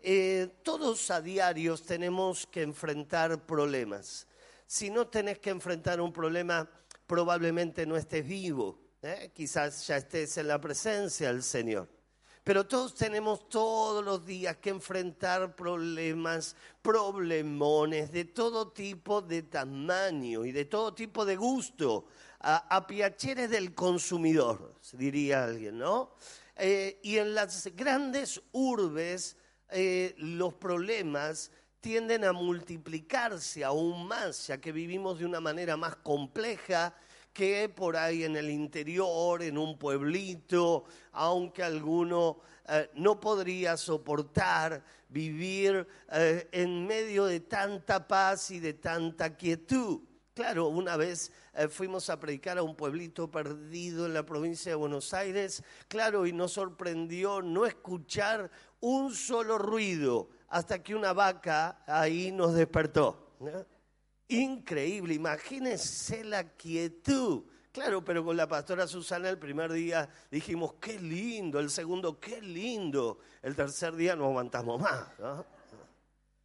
eh, todos a diarios tenemos que enfrentar problemas. Si no tenés que enfrentar un problema, probablemente no estés vivo. ¿eh? Quizás ya estés en la presencia del Señor. Pero todos tenemos todos los días que enfrentar problemas, problemones de todo tipo de tamaño y de todo tipo de gusto, a, piacheres del consumidor, diría alguien, ¿no? Eh, y en las grandes urbes eh, los problemas tienden a multiplicarse aún más, ya que vivimos de una manera más compleja que por ahí en el interior, en un pueblito, aunque alguno eh, no podría soportar vivir eh, en medio de tanta paz y de tanta quietud. Claro, una vez eh, fuimos a predicar a un pueblito perdido en la provincia de Buenos Aires, claro, y nos sorprendió no escuchar un solo ruido hasta que una vaca ahí nos despertó. Increíble, imagínense la quietud. Claro, pero con la pastora Susana el primer día dijimos, qué lindo, el segundo, qué lindo, el tercer día no aguantamos más.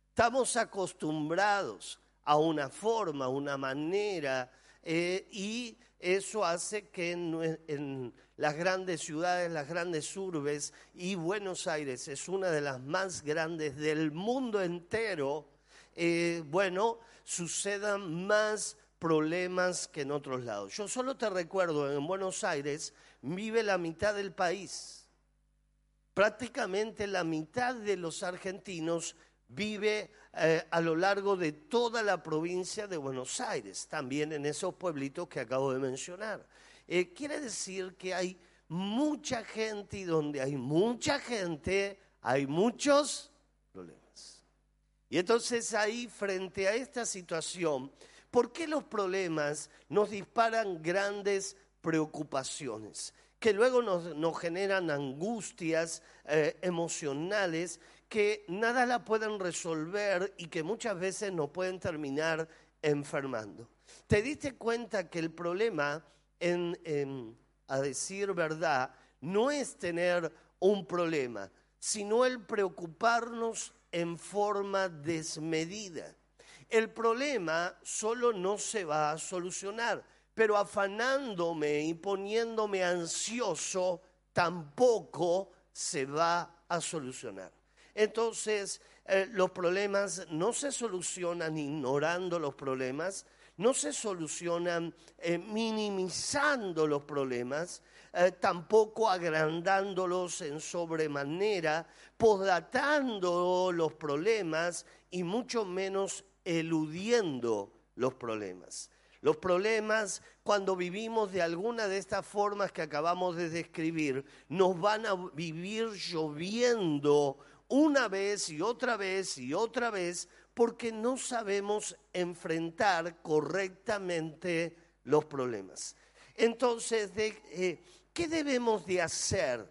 Estamos acostumbrados a una forma, una manera, eh, y eso hace que en, las grandes ciudades, las grandes urbes, y Buenos Aires es una de las más grandes del mundo entero, eh, bueno, sucedan más problemas que en otros lados. Yo solo te recuerdo, en Buenos Aires vive la mitad del país. Prácticamente la mitad de los argentinos vive eh, a lo largo de toda la provincia de Buenos Aires, también en esos pueblitos que acabo de mencionar. Eh, quiere decir que hay mucha gente y donde hay mucha gente hay muchos problemas. Y entonces ahí, frente a esta situación, ¿por qué los problemas nos disparan grandes preocupaciones? que luego nos, generan angustias eh, emocionales que nada la pueden resolver y que muchas veces nos pueden terminar enfermando. ¿Te diste cuenta que el problema, a decir verdad, no es tener un problema, sino el preocuparnos en forma desmedida. El problema solo no se va a solucionar, pero afanándome y poniéndome ansioso tampoco se va a solucionar. Entonces, eh, los problemas no se solucionan ignorando los problemas, no se solucionan eh, minimizando los problemas, eh, tampoco agrandándolos en sobremanera, posdatando los problemas y mucho menos eludiendo los problemas. Los problemas, cuando vivimos de alguna de estas formas que acabamos de describir, nos van a vivir lloviendo una vez y otra vez y otra vez porque no sabemos enfrentar correctamente los problemas. Entonces, eh, ¿qué debemos de hacer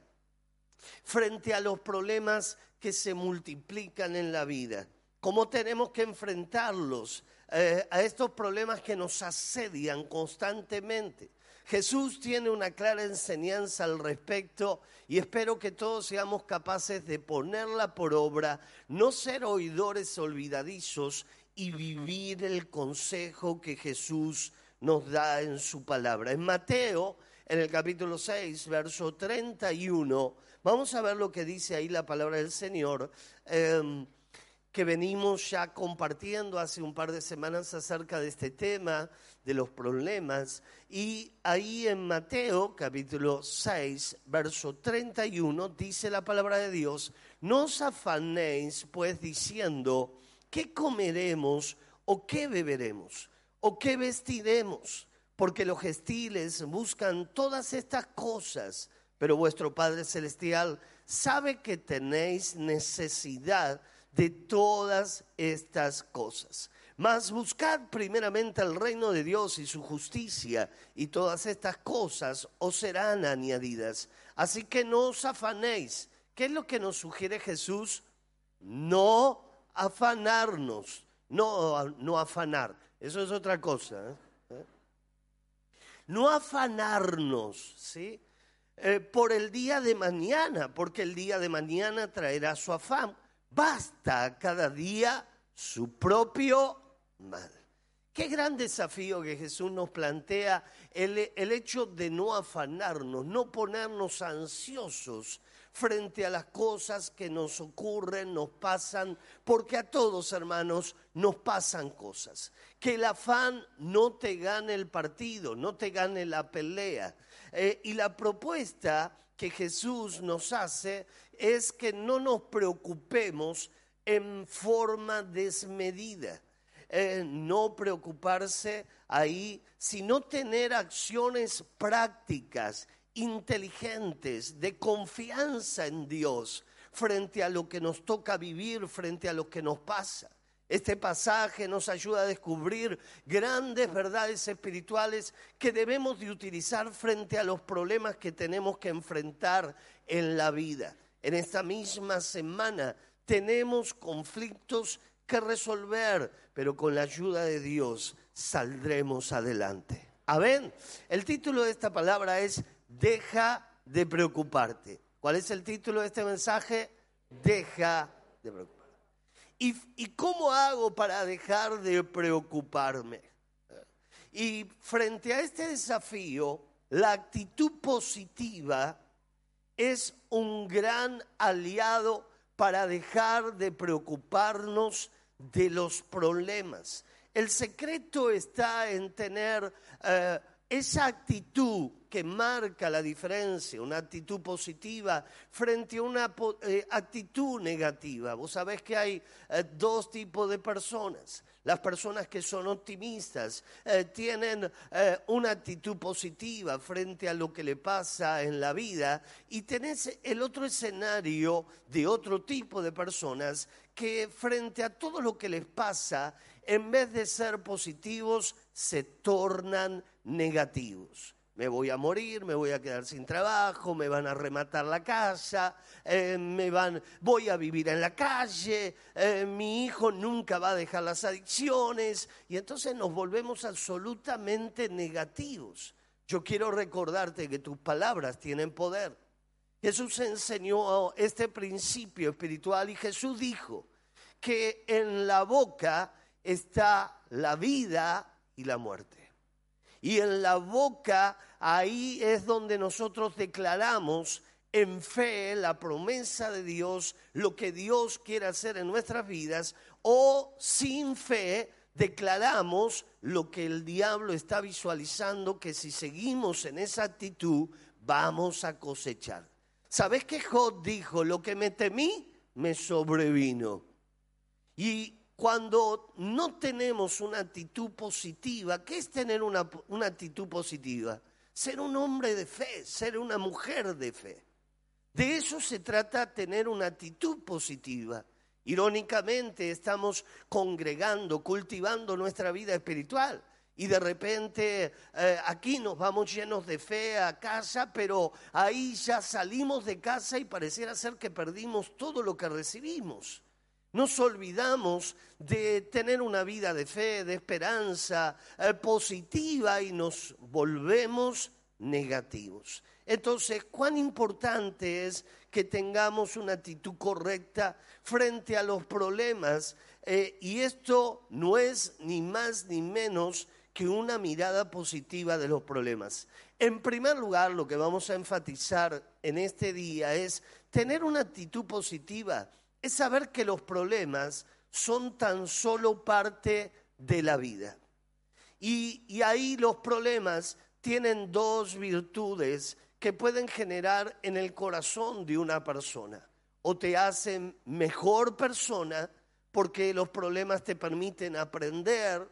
frente a los problemas que se multiplican en la vida? ¿Cómo tenemos que enfrentarlos eh, a estos problemas que nos asedian constantemente? Jesús tiene una clara enseñanza al respecto y espero que todos seamos capaces de ponerla por obra, no ser oidores olvidadizos y vivir el consejo que Jesús nos da en su palabra. En Mateo, en el capítulo 6, verso 31, vamos a ver lo que dice ahí la palabra del Señor. Em, que venimos ya compartiendo hace un par de semanas acerca de este tema, de los problemas. Y ahí en Mateo capítulo 6, verso 31, dice la palabra de Dios, no os afanéis pues diciendo, ¿qué comeremos o qué beberemos o qué vestiremos? Porque los gestiles buscan todas estas cosas, pero vuestro Padre Celestial sabe que tenéis necesidad todas estas cosas. Mas buscad primeramente el reino de Dios y su justicia, y todas estas cosas os serán añadidas. Así que no os afanéis. ¿Qué es lo que nos sugiere Jesús? No afanarnos, no, no afanar. Eso es otra cosa. ¿eh? ¿Eh? No afanarnos, ¿sí? Eh, por el día de mañana, porque el día de mañana traerá su afán basta cada día su propio mal. Qué gran desafío que Jesús nos plantea el, el, hecho de no afanarnos, no ponernos ansiosos frente a las cosas que nos ocurren, nos pasan, porque a todos, hermanos, nos pasan cosas. Que el afán no te gane el partido, no te gane la pelea. Eh, y la propuesta que Jesús nos hace es que no nos preocupemos en forma desmedida. Eh, no preocuparse ahí, sino tener acciones prácticas inteligentes, de confianza en Dios frente a lo que nos toca vivir, frente a lo que nos pasa. Este pasaje nos ayuda a descubrir grandes verdades espirituales que debemos de utilizar frente a los problemas que tenemos que enfrentar en la vida. En esta misma semana tenemos conflictos que resolver, pero con la ayuda de Dios saldremos adelante. Amén. El título de esta palabra es deja de preocuparte. ¿Cuál es el título de este mensaje? Deja de preocuparte. ¿Y, cómo hago para dejar de preocuparme? Y frente a este desafío, la actitud positiva es un gran aliado para dejar de preocuparnos de los problemas. El secreto está en tener eh, esa actitud que marca la diferencia, una actitud positiva frente a una eh, actitud negativa. Vos sabés que hay eh, dos tipos de personas. Las personas que son optimistas eh, tienen una actitud positiva frente a lo que le pasa en la vida y tenés el otro escenario de otro tipo de personas que frente a todo lo que les pasa, en vez de ser positivos, se tornan negativos. Me voy a morir, me voy a quedar sin trabajo, me van a rematar la casa, eh, me van, voy a vivir en la calle, eh, mi hijo nunca va a dejar las adicciones y entonces nos volvemos absolutamente negativos. Yo quiero recordarte que tus palabras tienen poder. Jesús enseñó este principio espiritual y Jesús dijo que en la boca está la vida y la muerte. Y en la boca, ahí es donde nosotros declaramos en fe la promesa de Dios, lo que Dios quiere hacer en nuestras vidas, o sin fe declaramos lo que el diablo está visualizando, que si seguimos en esa actitud vamos a cosechar. ¿Sabes qué Job dijo? Lo que me temí me sobrevino. Y cuando no tenemos una actitud positiva, ¿qué es tener una, actitud positiva? Ser un hombre de fe, ser una mujer de fe. De eso se trata tener una actitud positiva. Irónicamente estamos congregando, cultivando nuestra vida espiritual y de repente eh, aquí nos vamos llenos de fe a casa, pero ahí ya salimos de casa y pareciera ser que perdimos todo lo que recibimos. Nos olvidamos de tener una vida de fe, de esperanza eh, positiva y nos volvemos negativos. Entonces, cuán importante es que tengamos una actitud correcta frente a los problemas eh, y esto no es ni más ni menos que una mirada positiva de los problemas. En primer lugar, lo que vamos a enfatizar en este día es tener una actitud positiva es saber que los problemas son tan solo parte de la vida. Y, ahí los problemas tienen dos virtudes que pueden generar en el corazón de una persona. O te hacen mejor persona porque los problemas te permiten aprender,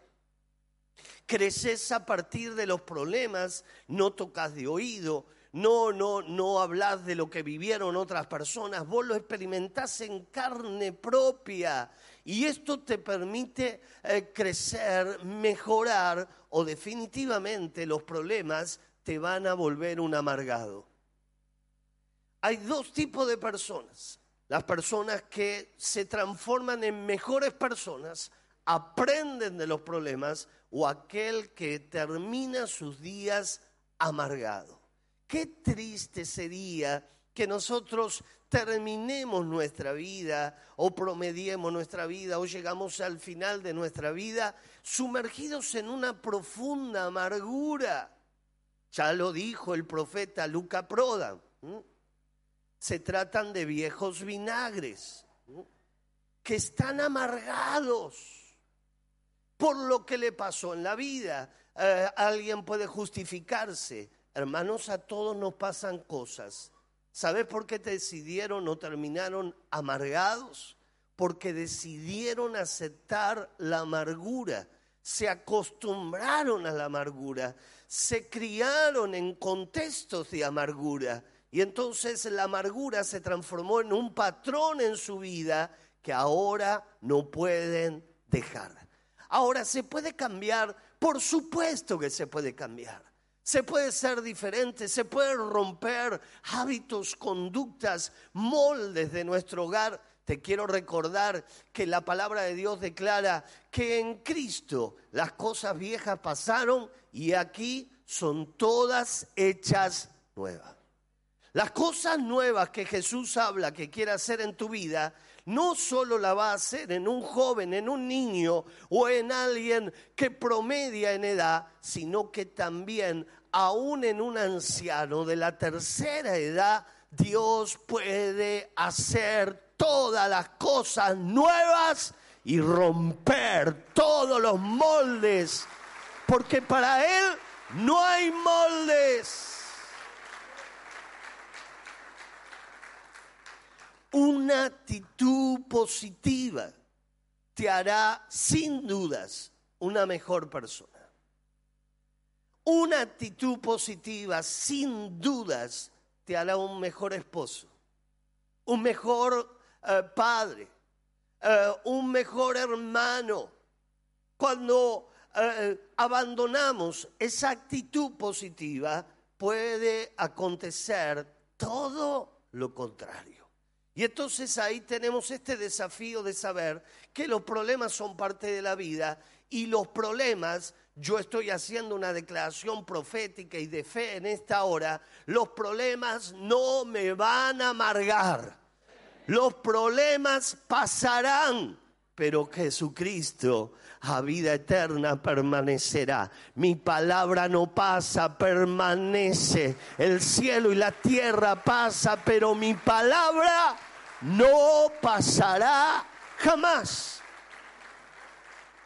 creces a partir de los problemas, no tocas de oído, no, no, no hablas de lo que vivieron otras personas, vos lo experimentás en carne propia y esto te permite eh, crecer, mejorar o definitivamente los problemas te van a volver un amargado. Hay dos tipos de personas. Las personas que se transforman en mejores personas, aprenden de los problemas, o aquel que termina sus días amargado. Qué triste sería que nosotros terminemos nuestra vida o promediemos nuestra vida o llegamos al final de nuestra vida sumergidos en una profunda amargura. Ya lo dijo el profeta Luca Proda. Se tratan de viejos vinagres que están amargados por lo que le pasó en la vida. Eh, alguien puede justificarse. Hermanos, a todos nos pasan cosas. ¿Sabes por qué decidieron o terminaron amargados? Porque decidieron aceptar la amargura, se acostumbraron a la amargura, se criaron en contextos de amargura y entonces la amargura se transformó en un patrón en su vida que ahora no pueden dejar. Ahora, ¿se puede cambiar? Por supuesto que se puede cambiar. Se puede ser diferente, se puede romper hábitos, conductas, moldes de nuestro hogar. Te quiero recordar que la palabra de Dios declara que en Cristo las cosas viejas pasaron y aquí son todas hechas nuevas. Las cosas nuevas que Jesús habla que quiere hacer en tu vida no solo la va a hacer en un joven, en un niño o en alguien que promedia en edad, sino que también aún en un anciano de la tercera edad, Dios puede hacer todas las cosas nuevas y romper todos los moldes, porque para Él no hay moldes. Una actitud positiva te hará sin dudas una mejor persona. Una actitud positiva sin dudas te hará un mejor esposo, un mejor eh, padre, eh, un mejor hermano. Cuando eh, abandonamos esa actitud positiva, puede acontecer todo lo contrario. Y entonces ahí tenemos este desafío de saber que los problemas son parte de la vida y los problemas, yo estoy haciendo una declaración profética y de fe en esta hora, los problemas no me van a amargar. Los problemas pasarán, pero Jesucristo a vida eterna permanecerá. Mi palabra no pasa, permanece. El cielo y la tierra pasa, pero mi palabra no pasará jamás.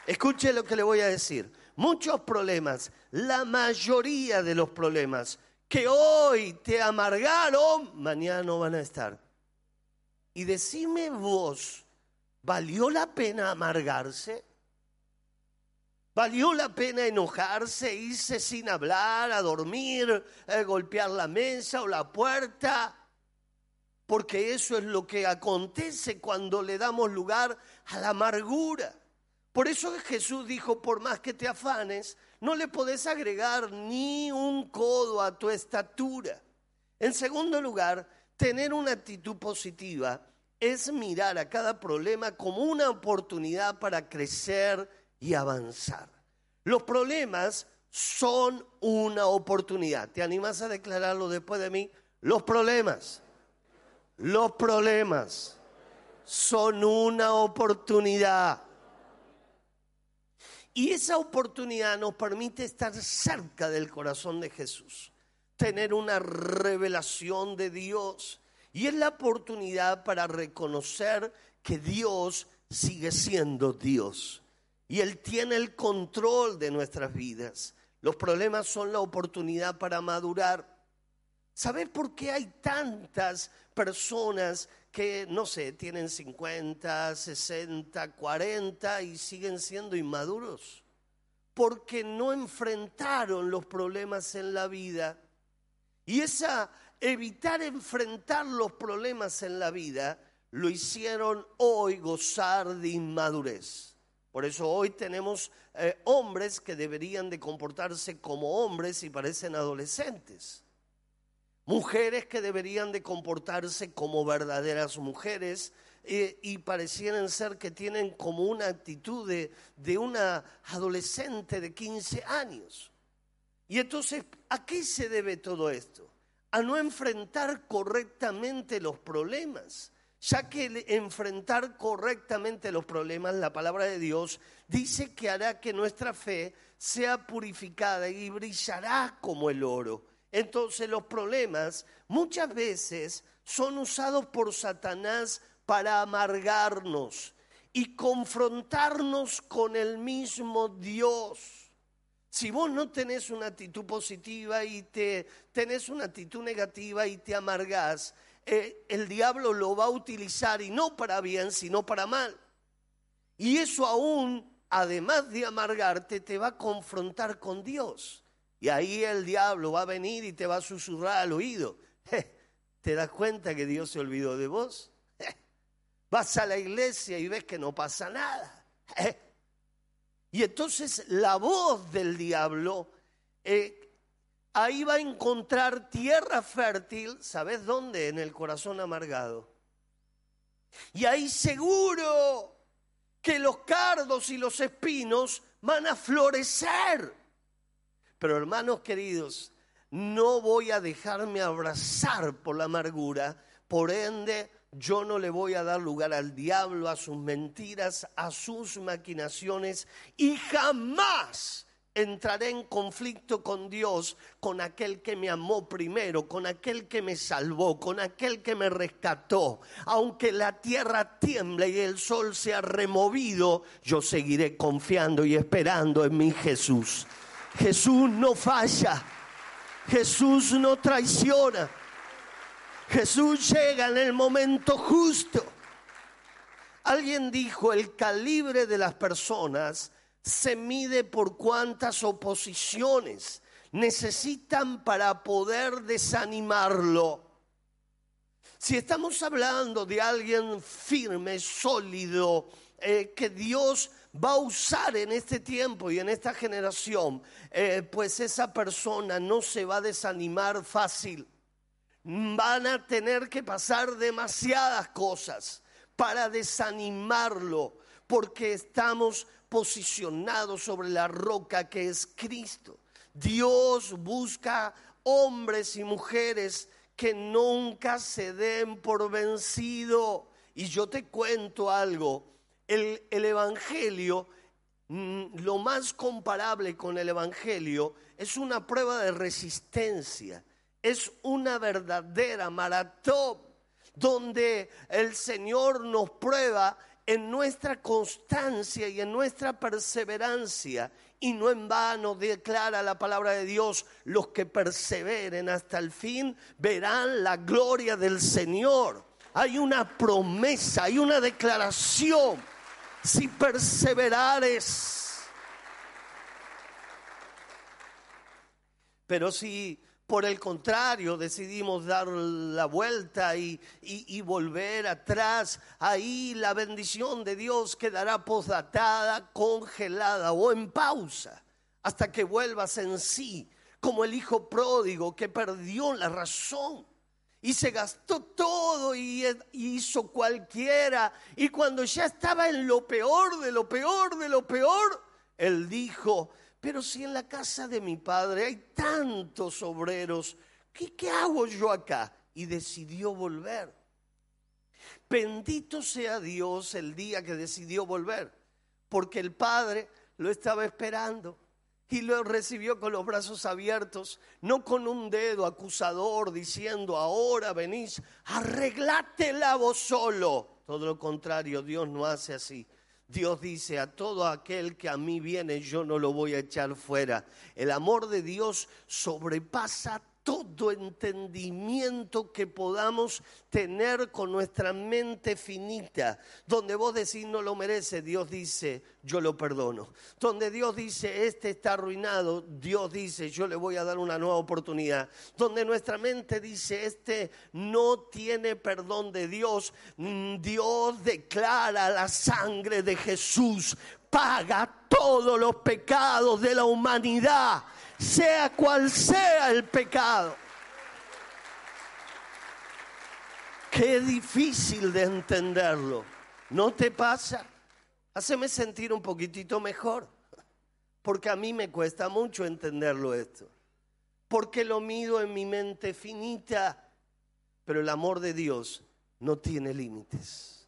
Escuche lo que le voy a decir. Muchos problemas, la mayoría de los problemas que hoy te amargaron, mañana no van a estar. Y decime vos, ¿valió la pena amargarse? ¿Valió la pena enojarse, irse sin hablar, a dormir, a eh, golpear la mesa o la puerta? Porque eso es lo que acontece cuando le damos lugar a la amargura. Por eso Jesús dijo, por más que te afanes, no le podés agregar ni un codo a tu estatura. En segundo lugar, tener una actitud positiva es mirar a cada problema como una oportunidad para crecer y avanzar. Los problemas son una oportunidad. ¿Te animas a declararlo después de mí? Los problemas, los problemas son una oportunidad. Y esa oportunidad nos permite estar cerca del corazón de Jesús, tener una revelación de Dios. Y es la oportunidad para reconocer que Dios sigue siendo Dios y Él tiene el control de nuestras vidas. Los problemas son la oportunidad para madurar. ¿Sabes por qué hay tantas personas que, no sé, tienen 50, 60, 40 y siguen siendo inmaduros? Porque no enfrentaron los problemas en la vida. Y esa evitar enfrentar los problemas en la vida lo hicieron hoy gozar de inmadurez. Por eso hoy tenemos eh, hombres que deberían de comportarse como hombres y parecen adolescentes. Mujeres que deberían de comportarse como verdaderas mujeres eh, y parecieran ser que tienen como una actitud de, de una adolescente de 15 años. Y entonces, ¿a qué se debe todo esto? a no enfrentar correctamente los problemas, ya que enfrentar correctamente los problemas, la palabra de Dios dice que hará que nuestra fe sea purificada y brillará como el oro. Entonces los problemas muchas veces son usados por Satanás para amargarnos y confrontarnos con el mismo Dios. Si vos no tenés una actitud positiva y te tenés una actitud negativa y te amargás, eh, el diablo lo va a utilizar y no para bien, sino para mal. Y eso aún, además de amargarte, te va a confrontar con Dios. Y ahí el diablo va a venir y te va a susurrar al oído. ¿Te das cuenta que Dios se olvidó de vos? Vas a la iglesia y ves que no pasa nada. Y entonces la voz del diablo eh, ahí va a encontrar tierra fértil, ¿sabes dónde? En el corazón amargado. Y ahí seguro que los cardos y los espinos van a florecer. Pero hermanos queridos, no voy a dejarme abrazar por la amargura, por ende yo no le voy a dar lugar al diablo, a sus mentiras, a sus maquinaciones y jamás entraré en conflicto con Dios, con aquel que me amó primero, con aquel que me salvó, con aquel que me rescató. Aunque la tierra tiemble y el sol sea removido, yo seguiré confiando y esperando en mi Jesús. Jesús no falla, Jesús no traiciona. Jesús llega en el momento justo. Alguien dijo, el calibre de las personas se mide por cuántas oposiciones necesitan para poder desanimarlo. Si estamos hablando de alguien firme, sólido, eh, que Dios va a usar en este tiempo y en esta generación, eh, pues esa persona no se va a desanimar fácil van a tener que pasar demasiadas cosas para desanimarlo, porque estamos posicionados sobre la roca que es Cristo. Dios busca hombres y mujeres que nunca se den por vencido. Y yo te cuento algo, el, el Evangelio, mm, lo más comparable con el Evangelio, es una prueba de resistencia es una verdadera maratón donde el Señor nos prueba en nuestra constancia y en nuestra perseverancia. Y no en vano declara la palabra de Dios, los que perseveren hasta el fin verán la gloria del Señor. Hay una promesa, hay una declaración. Si perseverares. Pero si por el contrario, decidimos dar la vuelta y, volver atrás. Ahí la bendición de Dios quedará posdatada, congelada o en pausa hasta que vuelvas en sí, como el hijo pródigo que perdió la razón y se gastó todo y hizo cualquiera. Y cuando ya estaba en lo peor de lo peor de lo peor, él dijo, pero si en la casa de mi padre hay tantos obreros, ¿qué, qué hago yo acá? Y decidió volver. Bendito sea Dios el día que decidió volver, porque el padre lo estaba esperando y lo recibió con los brazos abiertos, no con un dedo acusador diciendo, ahora venís, arreglátela vos solo. Todo lo contrario, Dios no hace así. Dios dice, a todo aquel que a mí viene, yo no lo voy a echar fuera. El amor de Dios sobrepasa todo entendimiento que podamos tener con nuestra mente finita. Donde vos decís no lo merece, Dios dice yo lo perdono. Donde Dios dice este está arruinado, Dios dice yo le voy a dar una nueva oportunidad. Donde nuestra mente dice este no tiene perdón de Dios, mm, Dios declara la sangre de Jesús paga todos los pecados de la humanidad sea cual sea el pecado. Qué difícil de entenderlo. ¿No te pasa? Haceme sentir un poquitito mejor, porque a mí me cuesta mucho entenderlo esto. porque lo mido en mi mente finita, pero el amor de Dios no tiene límites.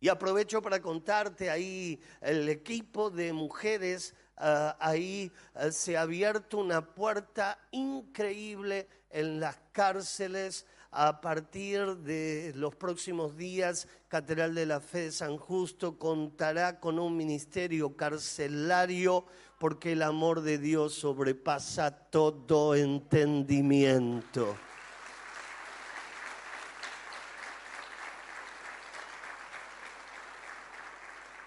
Y aprovecho para contarte ahí el equipo de mujeres, ah, ahí ah, se ha abierto una puerta increíble en las cárceles a partir de los próximos días, Catedral de la Fe de San Justo contará con un ministerio carcelario porque el amor de Dios sobrepasa todo entendimiento.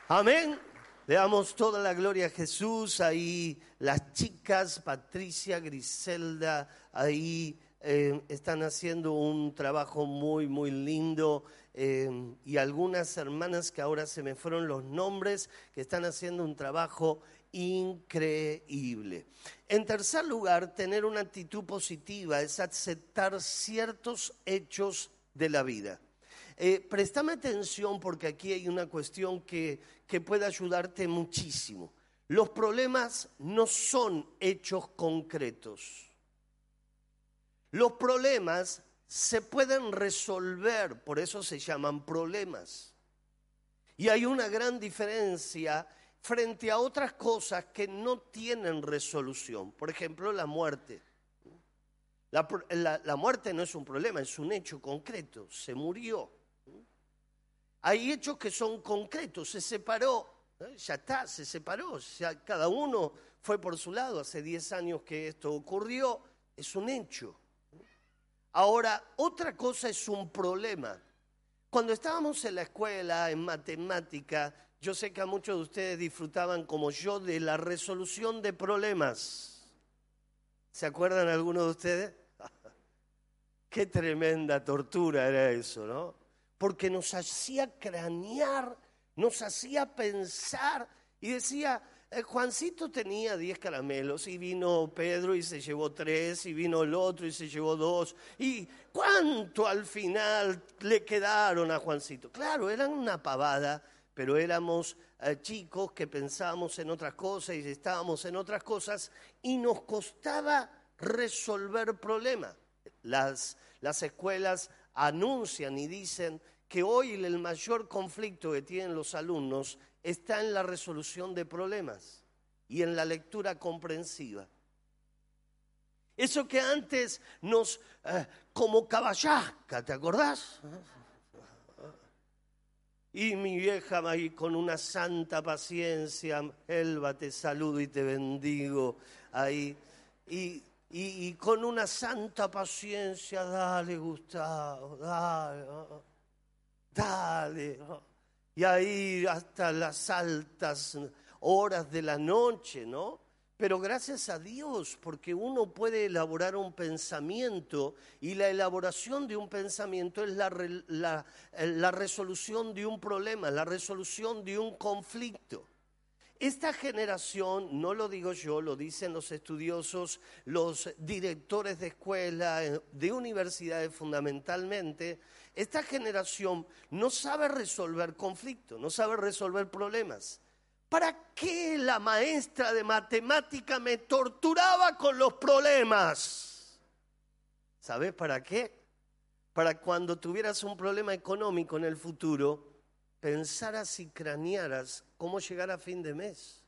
Amén. Le damos toda la gloria a Jesús. Ahí las chicas, Patricia, Griselda, ahí eh, están haciendo un trabajo muy, muy lindo. Eh, y algunas hermanas que ahora se me fueron los nombres, que están haciendo un trabajo increíble. En tercer lugar, tener una actitud positiva es aceptar ciertos hechos de la vida. Eh, préstame atención porque aquí hay una cuestión que, que puede ayudarte muchísimo. Los problemas no son hechos concretos. Los problemas se pueden resolver, por eso se llaman problemas. Y hay una gran diferencia frente a otras cosas que no tienen resolución. Por ejemplo, la muerte. La, la, muerte no es un problema, es un hecho concreto. Se murió. Hay hechos que son concretos, se separó, ¿eh? ya está, se separó, cada uno fue por su lado, hace 10 años que esto ocurrió, es un hecho. Ahora, otra cosa es un problema. Cuando estábamos en la escuela, en matemática, yo sé que a muchos de ustedes disfrutaban como yo de la resolución de problemas. ¿Se acuerdan algunos de ustedes? Qué tremenda tortura era eso, ¿no? Porque nos hacía cranear, nos hacía pensar y decía, eh, Juancito tenía 10 caramelos y vino Pedro y se llevó tres y vino el otro y se llevó dos. ¿Y cuánto al final le quedaron a Juancito? Claro, eran una pavada, pero éramos eh, chicos que pensábamos en otras cosas y estábamos en otras cosas y nos costaba resolver problemas. Las, las escuelas anuncian y dicen que hoy el mayor conflicto que tienen los alumnos está en la resolución de problemas y en la lectura comprensiva. Eso que antes nos, eh, como caballasca, ¿te acordás? Y mi vieja ahí con una santa paciencia, Elba, te saludo y te bendigo ahí. Y y, con una santa paciencia, dale Gustavo, dale, dale. Y ahí hasta las altas horas de la noche, ¿no? Pero gracias a Dios, porque uno puede elaborar un pensamiento y la elaboración de un pensamiento es la, la, la resolución de un problema, la resolución de un conflicto. Esta generación, no lo digo yo, lo dicen los estudiosos, los directores de escuela, eh, de universidades fundamentalmente, esta generación no sabe resolver conflictos, no sabe resolver problemas. ¿Para qué la maestra de matemática me torturaba con los problemas? ¿Sabes para qué? Para cuando tuvieras un problema económico en el futuro, pensaras y cranearas cómo llegar a fin de mes.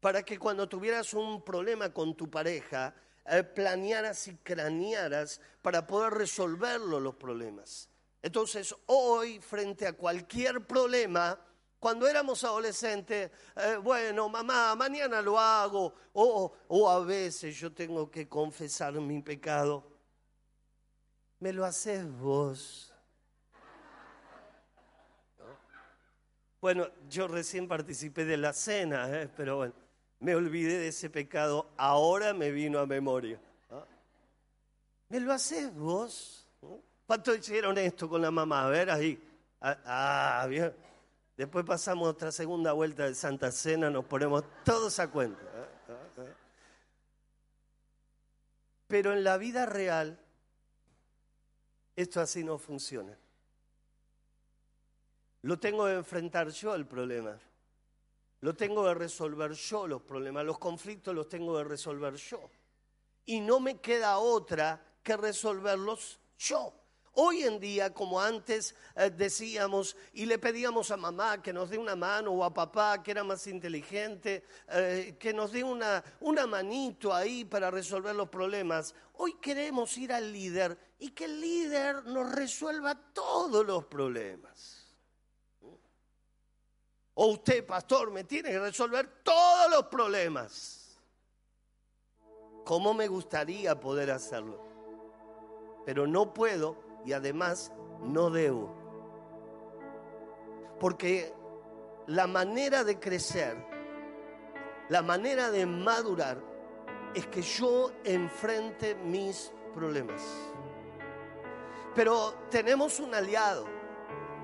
Para que cuando tuvieras un problema con tu pareja, eh, planearas y cranearas para poder resolverlo los problemas. Entonces, hoy, frente a cualquier problema, cuando éramos adolescentes, eh, bueno, mamá, mañana lo hago, o, o a veces yo tengo que confesar mi pecado. Me lo haces vos. Bueno, yo recién participé de la cena, ¿eh? pero bueno, me olvidé de ese pecado, ahora me vino a memoria. ¿ah? ¿Me lo haces vos? ¿Cuánto hicieron esto con la mamá? A ver, ahí. Ah, ah, bien. Después pasamos otra segunda vuelta de Santa Cena, nos ponemos todos a cuenta. ¿eh? Pero en la vida real, esto así no funciona. Lo tengo que enfrentar yo el problema. Lo tengo que resolver yo los problemas. Los conflictos los tengo que resolver yo. y no me queda otra que resolverlos yo. Hoy en día, como antes eh, decíamos, y le pedíamos a mamá que nos dé una mano o a papá que era más inteligente, eh, que nos dé una, una manito ahí para resolver los problemas, hoy queremos ir al líder y que el líder nos resuelva todos los problemas. O usted, pastor, me tiene que resolver todos los problemas. ¿Cómo me gustaría poder hacerlo? Pero no puedo y además no debo. Porque la manera de crecer, la manera de madurar, es que yo enfrente mis problemas. Pero tenemos un aliado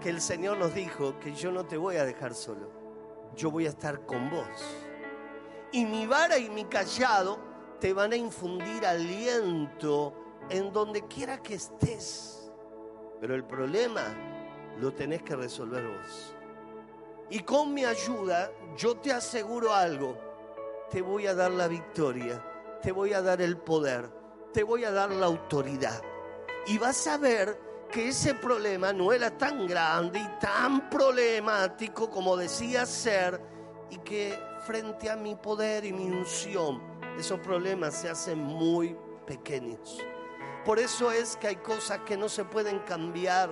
que el Señor nos dijo que yo no te voy a dejar solo, yo voy a estar con vos. Y mi vara y mi callado te van a infundir aliento en donde quiera que estés. Pero el problema lo tenés que resolver vos. Y con mi ayuda, yo te aseguro algo, te voy a dar la victoria, te voy a dar el poder, te voy a dar la autoridad. Y vas a ver que ese problema no era tan grande y tan problemático como decía ser y que frente a mi poder y mi unción, esos problemas se hacen muy pequeños. Por eso es que hay cosas que no se pueden cambiar,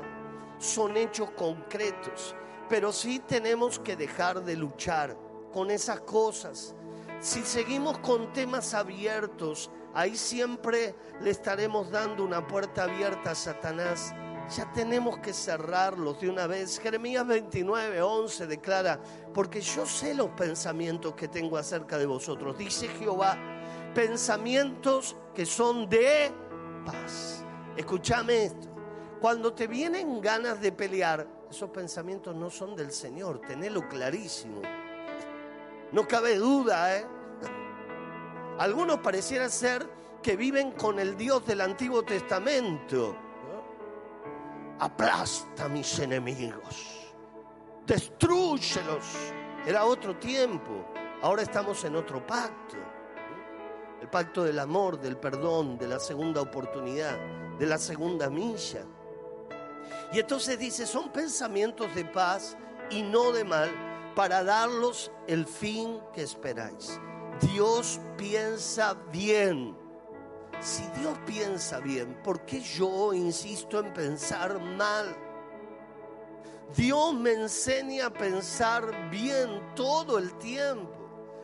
son hechos concretos, pero sí tenemos que dejar de luchar con esas cosas. Si seguimos con temas abiertos, ahí siempre le estaremos dando una puerta abierta a Satanás. Ya tenemos que cerrarlos de una vez. Jeremías 29, 11 declara, porque yo sé los pensamientos que tengo acerca de vosotros, dice Jehová, pensamientos que son de paz. Escúchame esto. Cuando te vienen ganas de pelear, esos pensamientos no son del Señor, tenelo clarísimo. No cabe duda, ¿eh? Algunos pareciera ser que viven con el Dios del Antiguo Testamento. Aplasta a mis enemigos, destruyelos. Era otro tiempo, ahora estamos en otro pacto el pacto del amor, del perdón, de la segunda oportunidad, de la segunda milla. Y entonces dice, son pensamientos de paz y no de mal para darlos el fin que esperáis. Dios piensa bien. Si Dios piensa bien, ¿por qué yo insisto en pensar mal? Dios me enseña a pensar bien todo el tiempo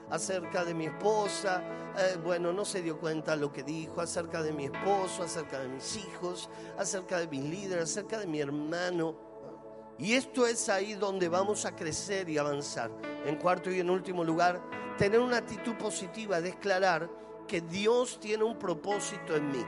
acerca de mi esposa, eh, bueno, no se dio cuenta lo que dijo acerca de mi esposo, acerca de mis hijos, acerca de mis líderes, acerca de mi hermano. Y esto es ahí donde vamos a crecer y avanzar. En cuarto y en último lugar, tener una actitud positiva, declarar que Dios tiene un propósito en mí.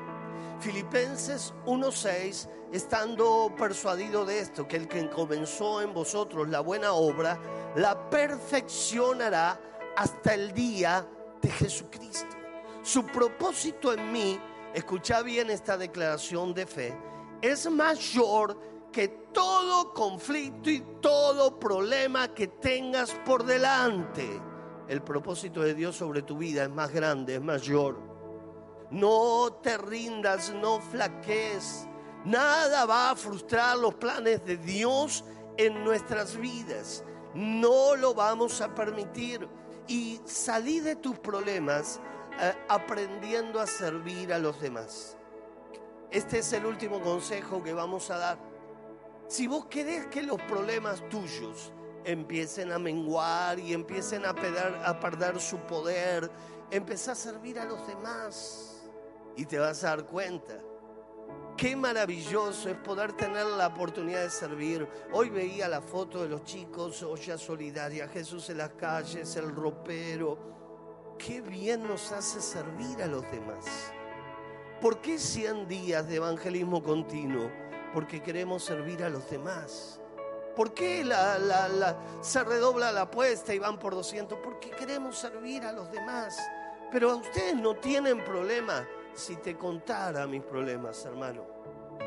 Filipenses 1:6, estando persuadido de esto, que el que comenzó en vosotros la buena obra, la perfeccionará hasta el día de Jesucristo. Su propósito en mí, escucha bien esta declaración de fe, es mayor que todo conflicto y todo problema que tengas por delante. El propósito de Dios sobre tu vida es más grande, es mayor. No te rindas, no flaquees. Nada va a frustrar los planes de Dios en nuestras vidas. No lo vamos a permitir y salí de tus problemas eh, aprendiendo a servir a los demás. Este es el último consejo que vamos a dar. Si vos querés que los problemas tuyos empiecen a menguar y empiecen a, a perder su poder, empezá a servir a los demás y te vas a dar cuenta Qué maravilloso es poder tener la oportunidad de servir. Hoy veía la foto de los chicos, olla solidaria, Jesús en las calles, el ropero. Qué bien nos hace servir a los demás. ¿Por qué 100 días de evangelismo continuo? Porque queremos servir a los demás. ¿Por qué se redobla la apuesta y van por 200? Porque queremos servir a los demás. Pero ustedes no tienen problema si te contara mis problemas, hermano.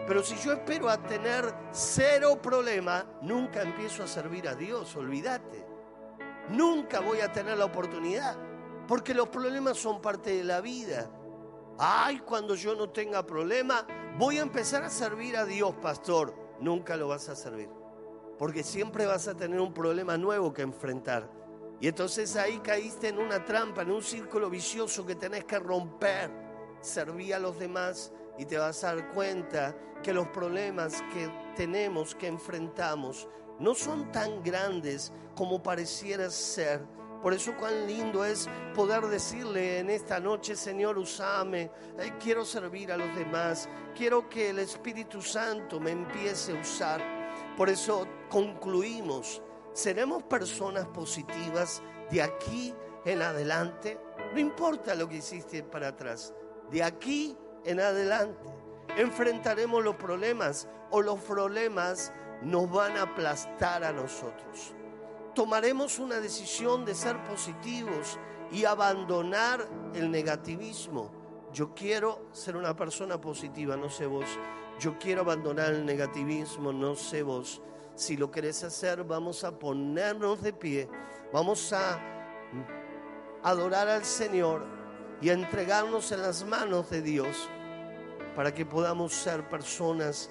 Pero si yo espero a tener cero problema, nunca empiezo a servir a Dios, olvídate. Nunca voy a tener la oportunidad, porque los problemas son parte de la vida. Ay, cuando yo no tenga problema, voy a empezar a servir a Dios, pastor. Nunca lo vas a servir. Porque siempre vas a tener un problema nuevo que enfrentar. Y entonces ahí caíste en una trampa, en un círculo vicioso que tenés que romper. Serví a los demás y te vas a dar cuenta que los problemas que tenemos, que enfrentamos, no son tan grandes como pareciera ser. Por eso cuán lindo es poder decirle en esta noche, Señor, usame, eh, quiero servir a los demás, quiero que el Espíritu Santo me empiece a usar. Por eso concluimos, seremos personas positivas de aquí en adelante. No importa lo que hiciste para atrás, de aquí en adelante enfrentaremos los problemas o los problemas nos van a aplastar a nosotros. Tomaremos una decisión de ser positivos y abandonar el negativismo. Yo quiero ser una persona positiva, no sé vos. Yo quiero abandonar el negativismo, no sé vos. Si lo querés hacer, vamos a ponernos de pie, vamos a adorar al Señor y a entregarnos en las manos de Dios para que podamos ser personas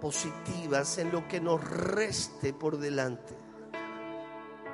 positivas en lo que nos reste por delante.